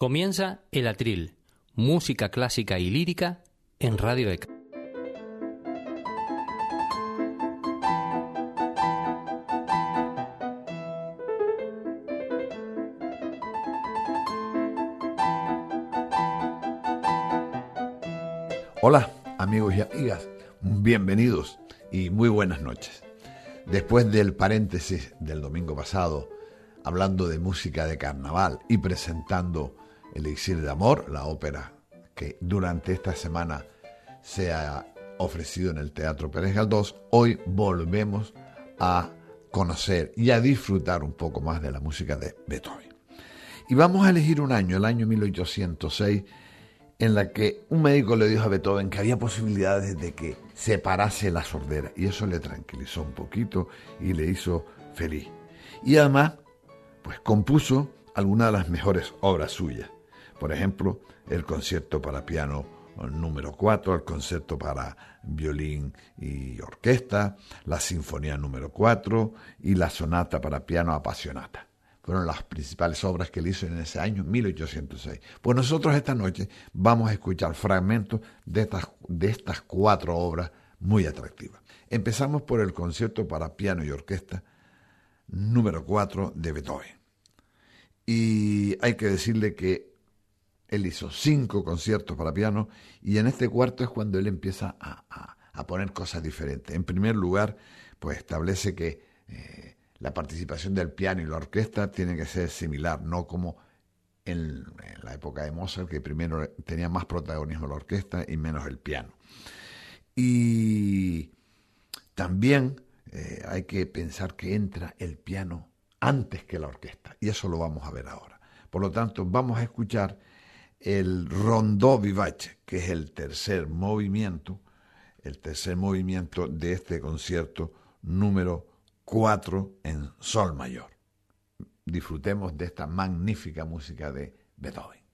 Comienza El Atril, música clásica y lírica en Radio ECA. Hola amigos y amigas, bienvenidos y muy buenas noches. Después del paréntesis del domingo pasado, hablando de música de carnaval y presentando Elixir de Amor, la ópera que durante esta semana se ha ofrecido en el Teatro Pérez Galdós, hoy volvemos a conocer y a disfrutar un poco más de la música de Beethoven. Y vamos a elegir un año, el año 1806, en la que un médico le dijo a Beethoven que había posibilidades de que se parase la sordera y eso le tranquilizó un poquito y le hizo feliz. Y además, pues compuso algunas de las mejores obras suyas. Por ejemplo, el concierto para piano número 4, el concierto para violín y orquesta, la sinfonía número 4 y la sonata para piano apasionata. Fueron las principales obras que él hizo en ese año 1806. Pues nosotros esta noche vamos a escuchar fragmentos de estas, de estas cuatro obras muy atractivas. Empezamos por el concierto para piano y orquesta número 4 de Beethoven. Y hay que decirle que él hizo cinco conciertos para piano y en este cuarto es cuando él empieza a, poner cosas diferentes. En primer lugar, pues establece que eh, la participación del piano y la orquesta tiene que ser similar, no como en, la época de Mozart, que primero tenía más protagonismo la orquesta y menos el piano. Y también eh, hay que pensar que entra el piano antes que la orquesta, y eso lo vamos a ver ahora. Por lo tanto, vamos a escuchar el rondó vivace, que es el tercer movimiento, el tercer movimiento de este concierto número 4 en sol mayor. Disfrutemos de esta magnífica música de Beethoven.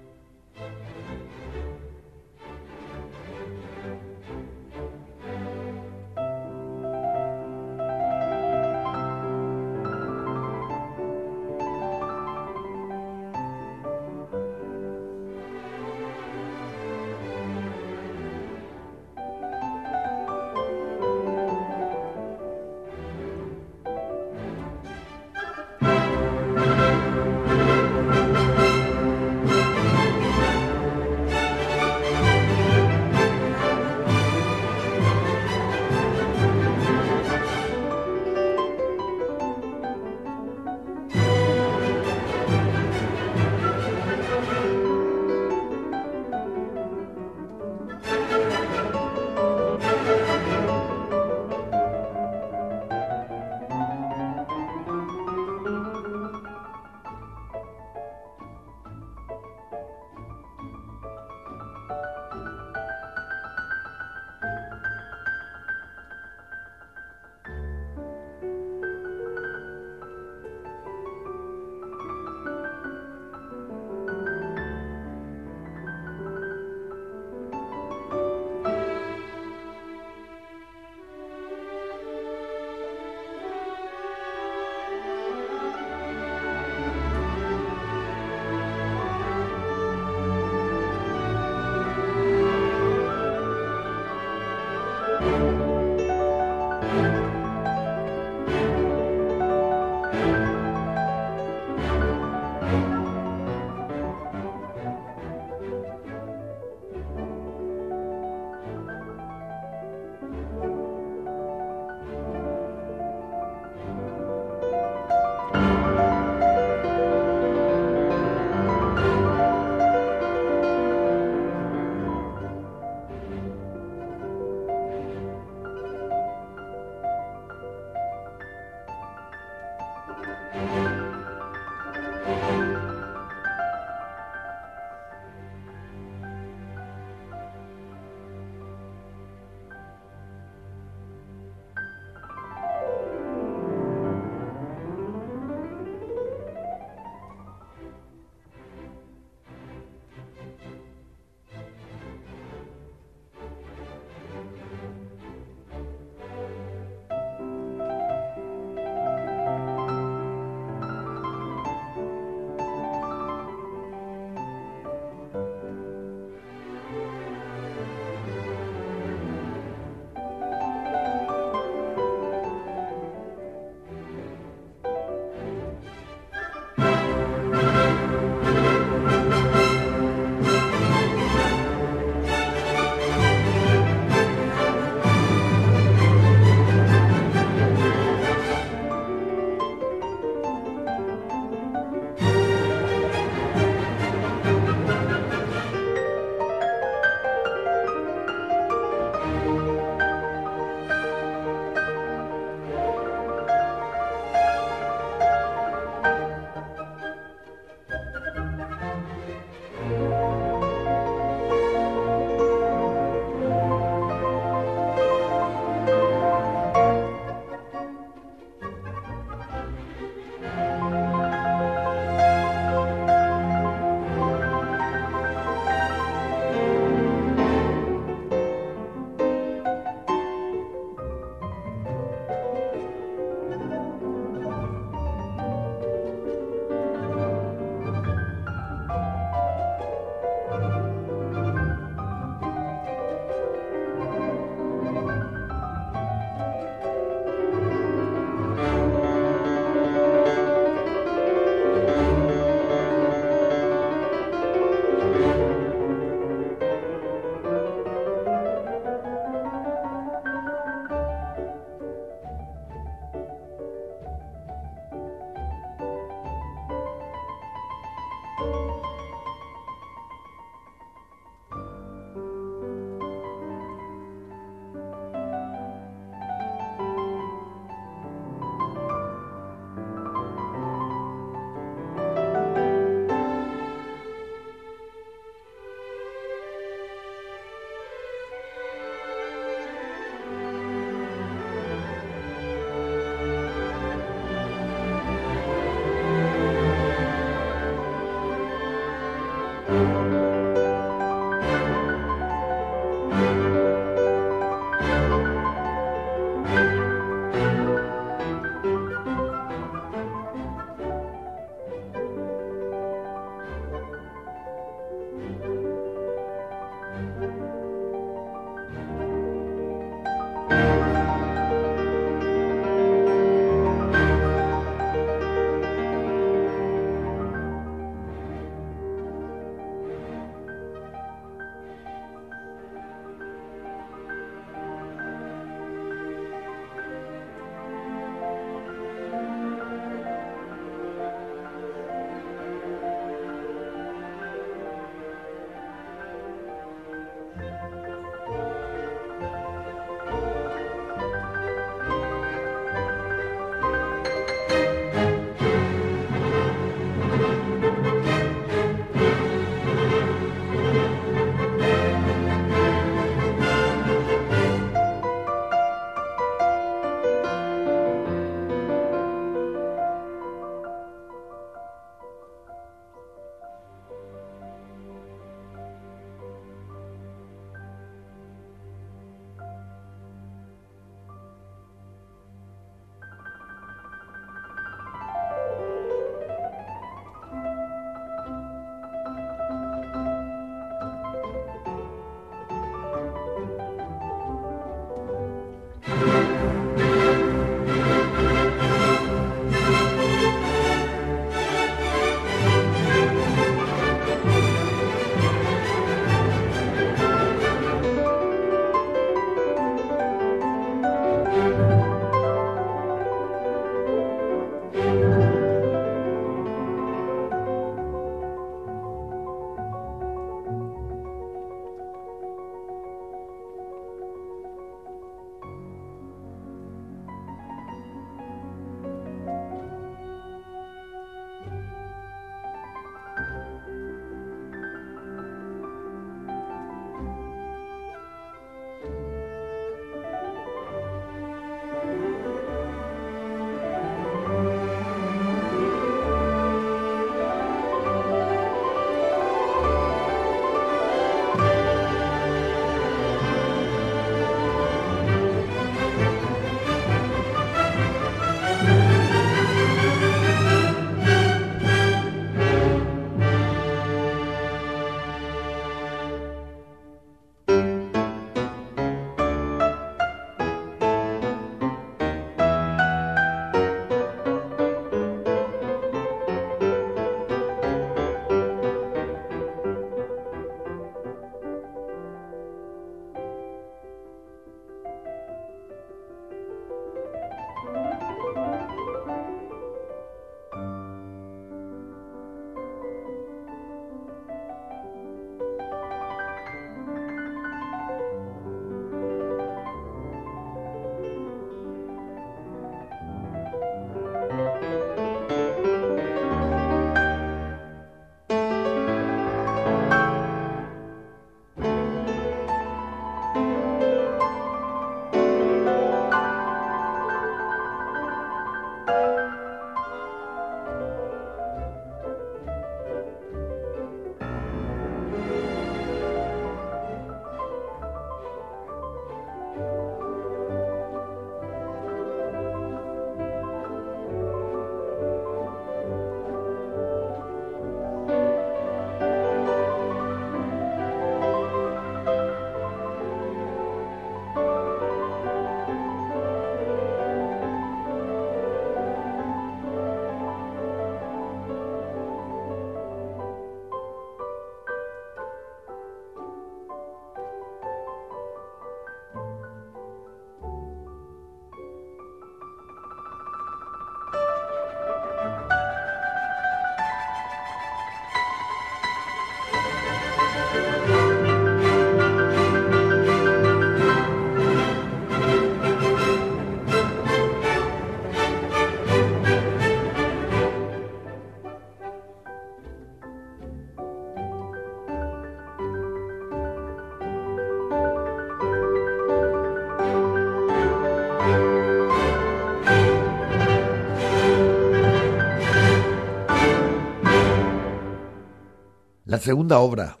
Segunda obra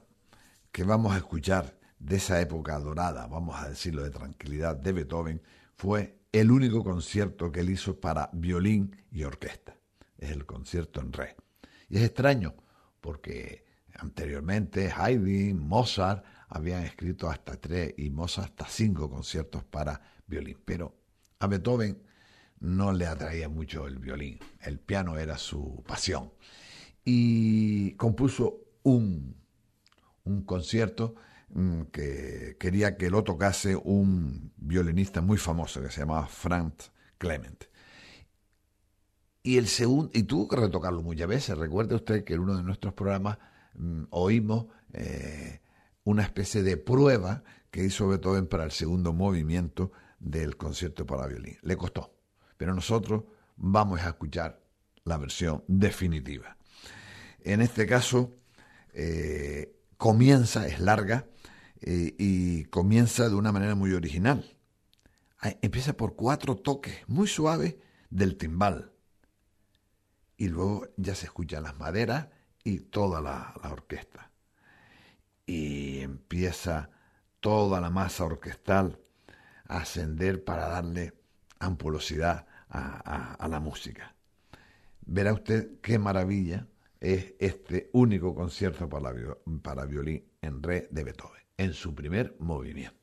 que vamos a escuchar de esa época dorada, vamos a decirlo de tranquilidad, de Beethoven, fue el único concierto que él hizo para violín y orquesta. Es el concierto en re. Y es extraño porque anteriormente Haydn, Mozart habían escrito hasta tres y Mozart hasta cinco conciertos para violín. Pero a Beethoven no le atraía mucho el violín. El piano era su pasión. Y compuso un, un concierto mm, que quería que lo tocase un violinista muy famoso que se llamaba Franz Clement. Y el segundo, y tuvo que retocarlo muchas veces. Recuerde usted que en uno de nuestros programas mm, oímos eh, una especie de prueba que hizo Beethoven para el segundo movimiento del concierto para violín. Le costó, pero nosotros vamos a escuchar la versión definitiva. En este caso, eh, comienza, es larga, eh, y comienza de una manera muy original. Empieza por cuatro toques muy suaves del timbal. Y luego ya se escuchan las maderas y toda la, orquesta. Y empieza toda la masa orquestal a ascender para darle ampulosidad a la música. Verá usted qué maravilla es este único concierto para, violín en re de Beethoven, en su primer movimiento.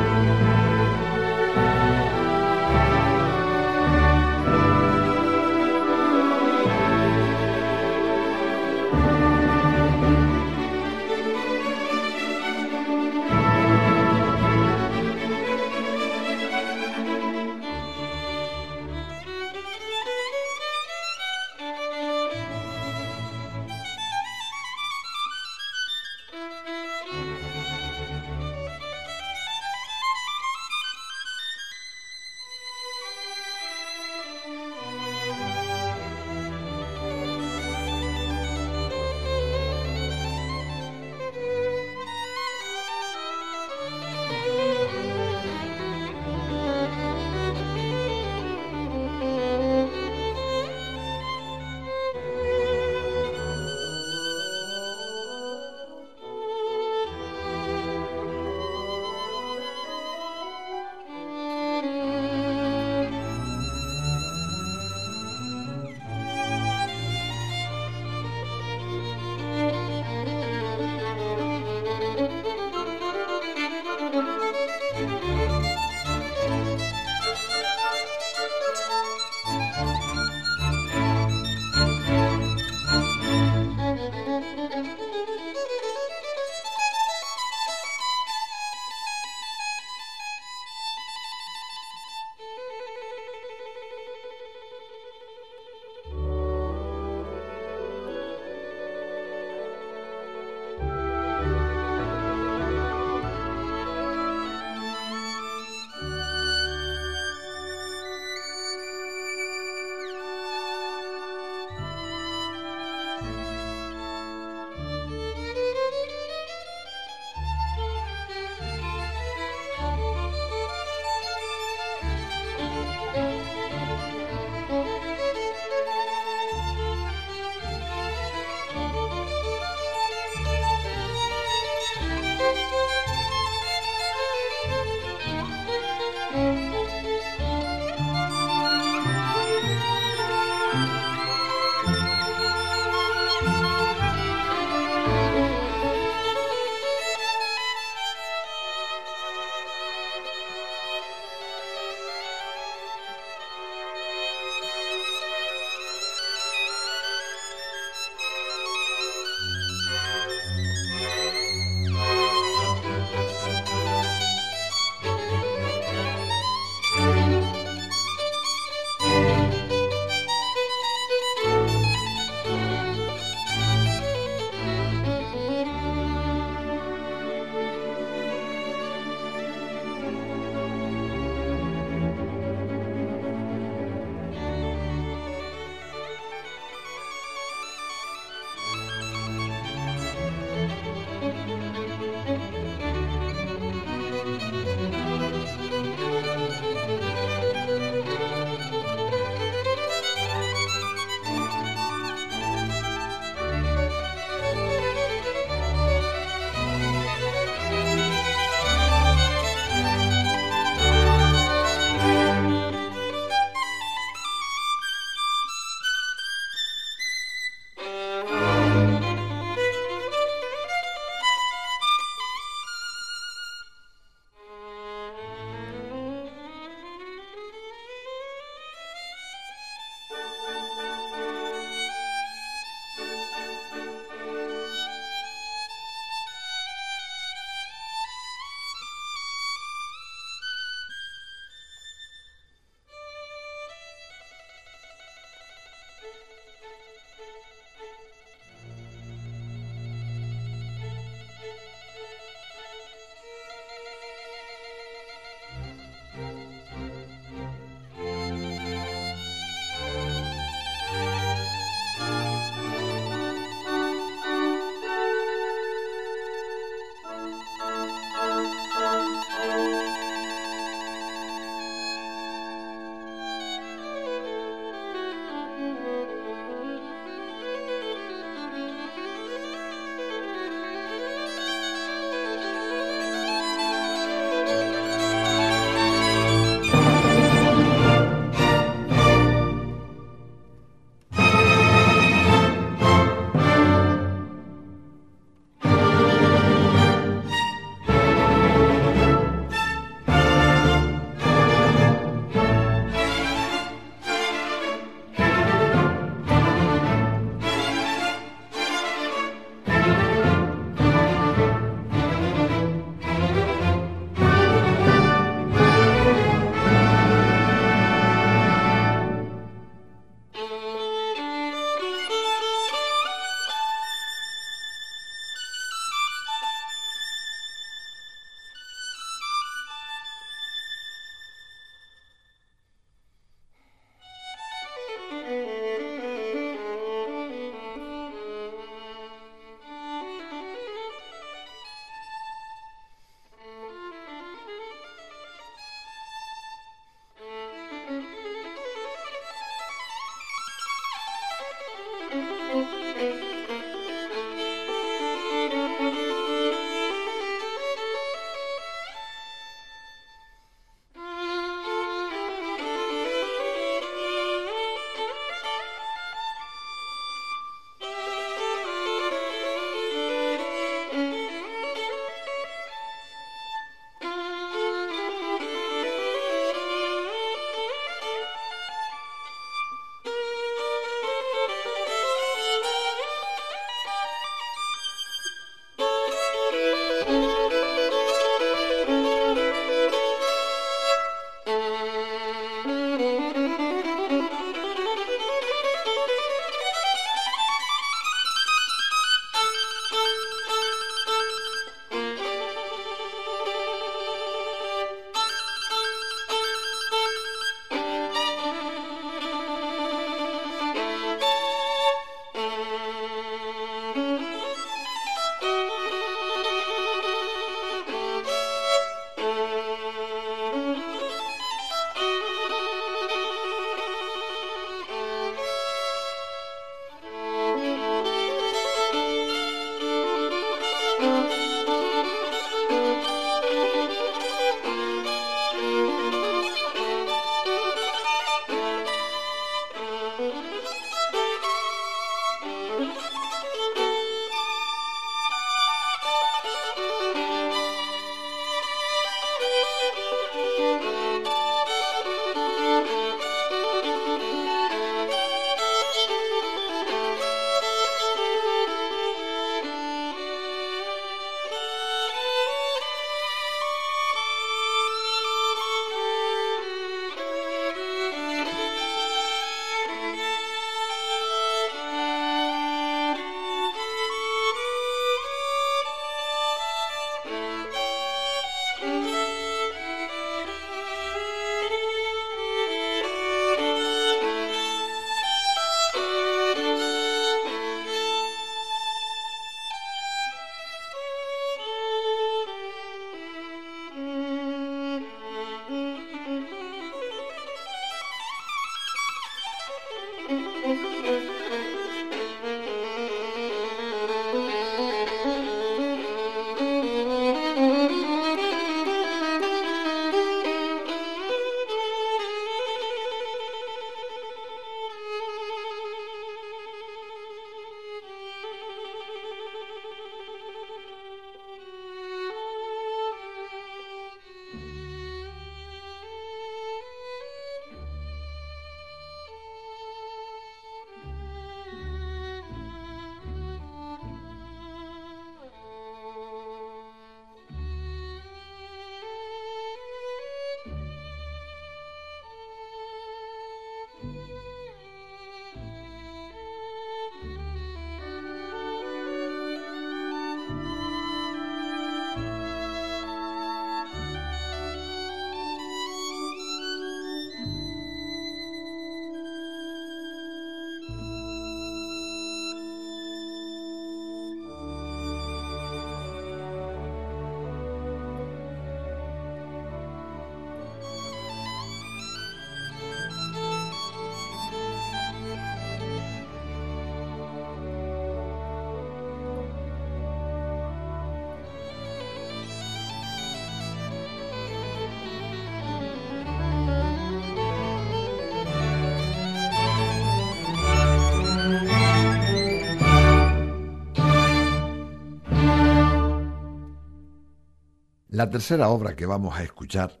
La tercera obra que vamos a escuchar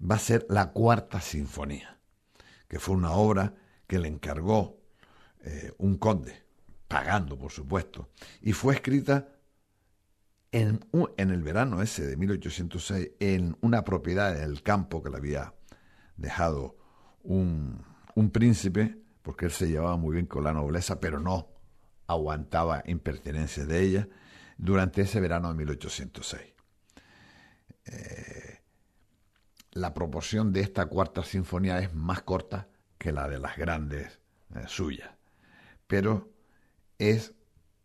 va a ser la Cuarta Sinfonía, que fue una obra que le encargó eh, un conde, pagando por supuesto, y fue escrita en, en, el verano ese de 1806 en una propiedad del campo que le había dejado un, un príncipe, porque él se llevaba muy bien con la nobleza, pero no aguantaba impertinencias de ella, durante ese verano de 1806. Eh, la proporción de esta cuarta sinfonía es más corta que la de las grandes eh, suyas, pero es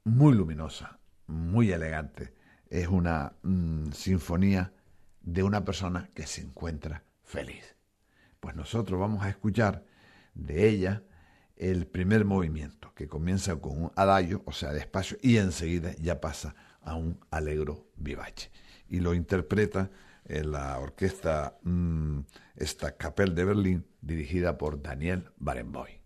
muy luminosa, muy elegante. Es una mm, sinfonía de una persona que se encuentra feliz. Pues nosotros vamos a escuchar de ella el primer movimiento, que comienza con un adagio, o sea, despacio, y enseguida ya pasa a un alegro vivace y lo interpreta en la orquesta mm, esta Capelle de Berlín dirigida por Daniel Barenboim.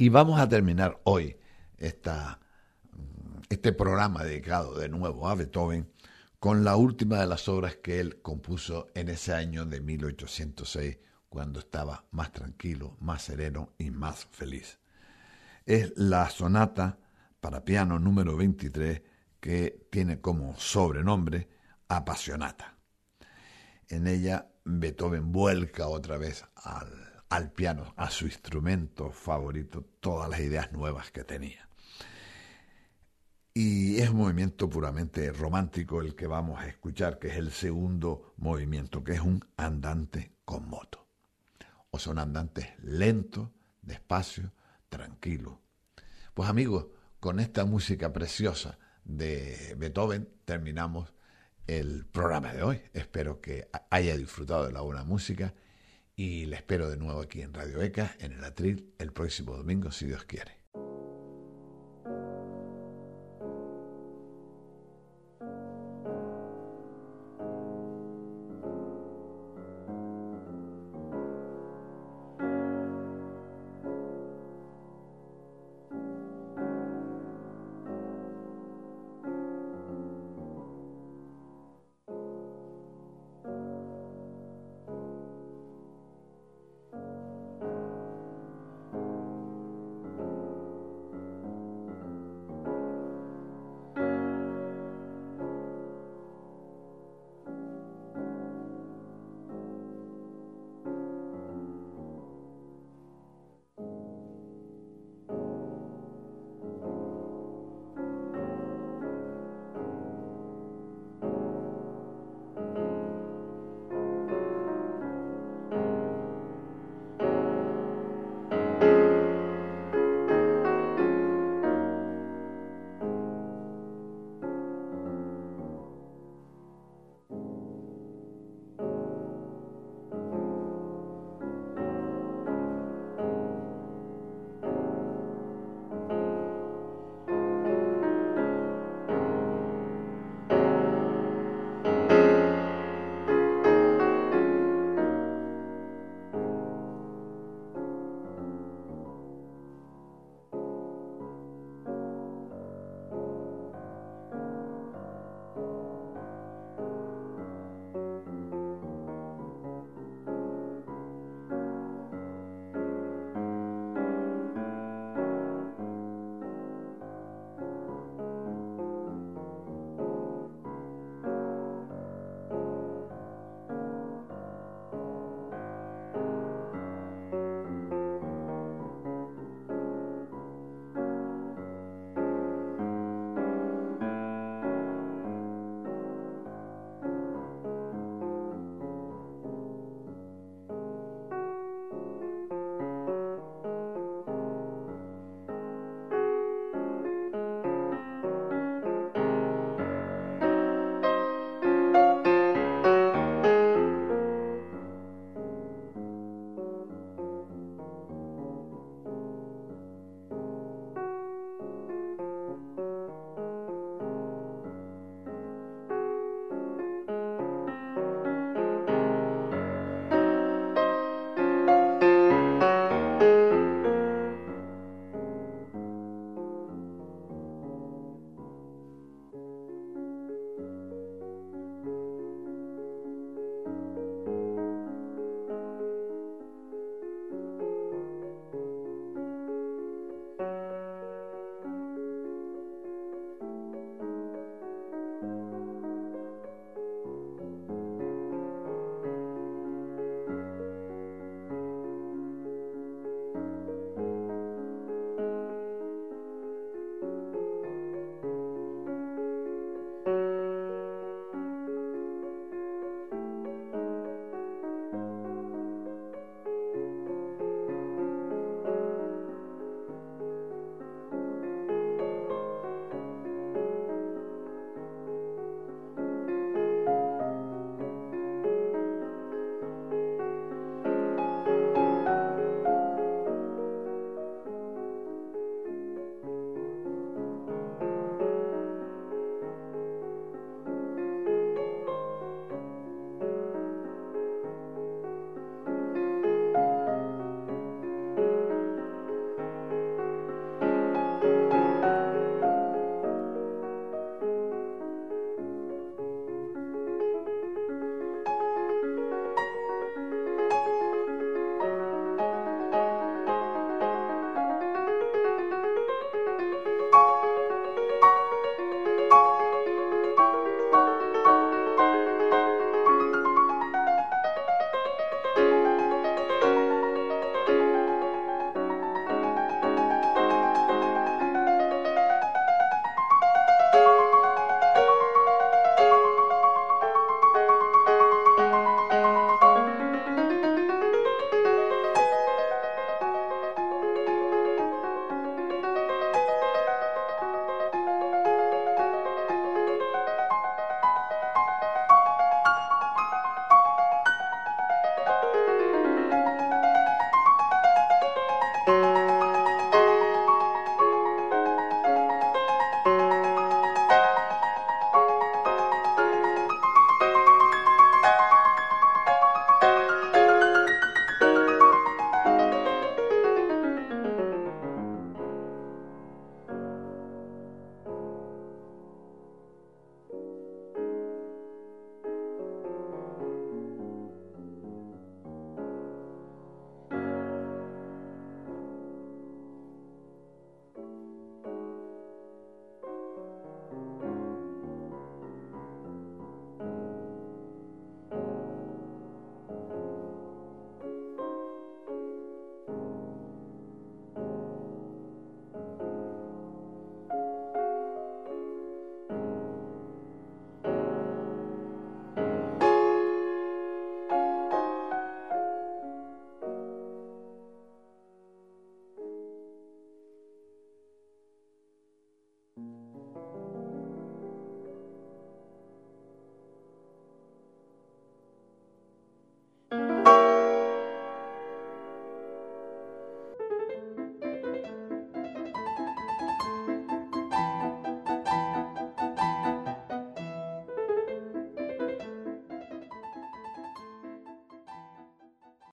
Y vamos a terminar hoy este programa dedicado de nuevo a Beethoven con la última de las obras que él compuso en ese año de 1806, cuando estaba más tranquilo, más sereno y más feliz. Es la sonata para piano número 23 que tiene como sobrenombre Apasionata. En ella Beethoven vuelca otra vez al al piano, a su instrumento favorito, todas las ideas nuevas que tenía. Y es un movimiento puramente romántico el que vamos a escuchar, que es el segundo movimiento, que es un andante con moto. O son andantes lentos, despacio, tranquilo. Pues amigos, con esta música preciosa de Beethoven terminamos el programa de hoy. Espero que haya disfrutado de la buena música y le espero de nuevo aquí en Radio ECA, en el Atril, el próximo domingo, si Dios quiere.